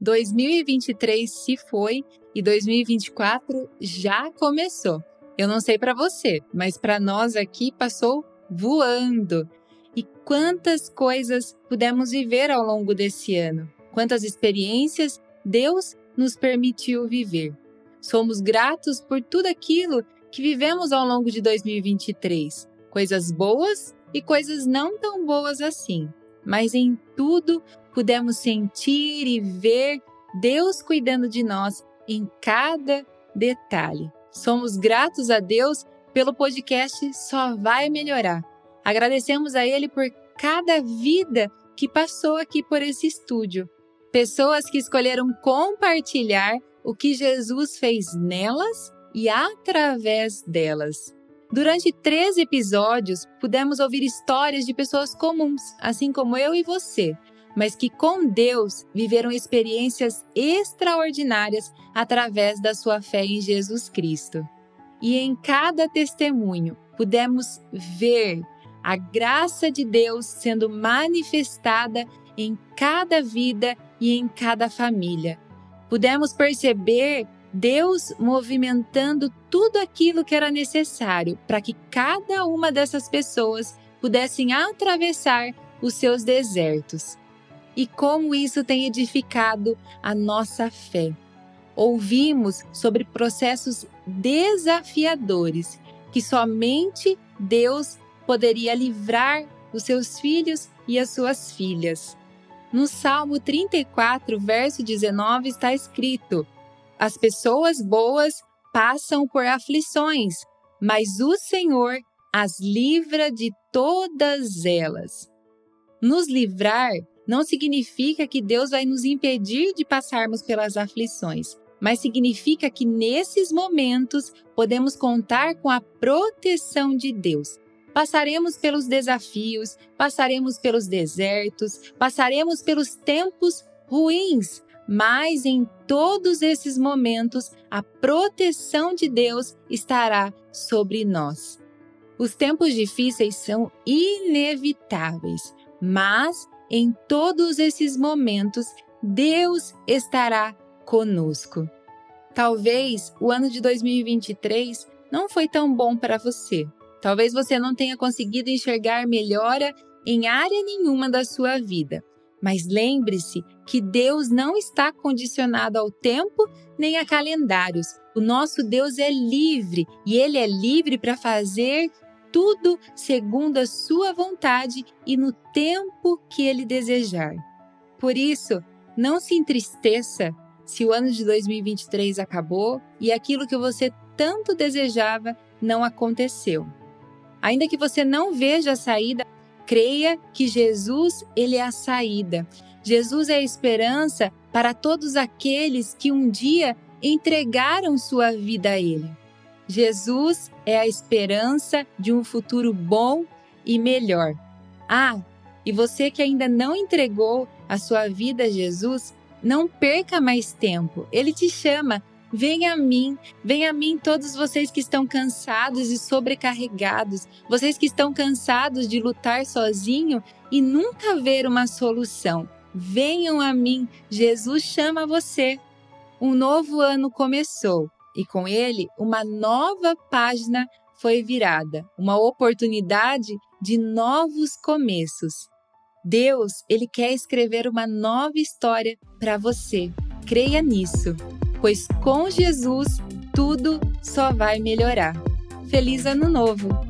2023 se foi e 2024 já começou. Eu não sei para você, mas para nós aqui passou voando. E quantas coisas pudemos viver ao longo desse ano? Quantas experiências Deus nos permitiu viver? Somos gratos por tudo aquilo que vivemos ao longo de 2023, coisas boas e coisas não tão boas assim. Mas em tudo pudemos sentir e ver Deus cuidando de nós em cada detalhe. Somos gratos a Deus pelo podcast Só Vai Melhorar. Agradecemos a Ele por cada vida que passou aqui por esse estúdio. Pessoas que escolheram compartilhar o que Jesus fez nelas e através delas. Durante três episódios, pudemos ouvir histórias de pessoas comuns, assim como eu e você, mas que com Deus viveram experiências extraordinárias através da sua fé em Jesus Cristo. E em cada testemunho pudemos ver a graça de Deus sendo manifestada em cada vida e em cada família. Pudemos perceber Deus movimentando tudo aquilo que era necessário para que cada uma dessas pessoas pudessem atravessar os seus desertos. E como isso tem edificado a nossa fé. Ouvimos sobre processos desafiadores que somente Deus poderia livrar os seus filhos e as suas filhas. No Salmo 34, verso 19, está escrito: as pessoas boas passam por aflições, mas o Senhor as livra de todas elas. Nos livrar não significa que Deus vai nos impedir de passarmos pelas aflições, mas significa que nesses momentos podemos contar com a proteção de Deus. Passaremos pelos desafios, passaremos pelos desertos, passaremos pelos tempos ruins, mas em todos esses momentos a proteção de Deus estará sobre nós. Os tempos difíceis são inevitáveis, mas em todos esses momentos Deus estará conosco. Talvez o ano de 2023 não foi tão bom para você. Talvez você não tenha conseguido enxergar melhora em área nenhuma da sua vida. Mas lembre-se que Deus não está condicionado ao tempo nem a calendários. O nosso Deus é livre e ele é livre para fazer tudo segundo a sua vontade e no tempo que ele desejar. Por isso, não se entristeça se o ano de 2023 acabou e aquilo que você tanto desejava não aconteceu. Ainda que você não veja a saída, creia que Jesus ele é a saída. Jesus é a esperança para todos aqueles que um dia entregaram sua vida a ele. Jesus é a esperança de um futuro bom e melhor. Ah, e você que ainda não entregou a sua vida a Jesus, não perca mais tempo. Ele te chama Venha a mim, venha a mim todos vocês que estão cansados e sobrecarregados, vocês que estão cansados de lutar sozinho e nunca ver uma solução. Venham a mim, Jesus chama você. Um novo ano começou e com ele uma nova página foi virada, uma oportunidade de novos começos. Deus, ele quer escrever uma nova história para você. Creia nisso pois com Jesus tudo só vai melhorar. Feliz Ano Novo!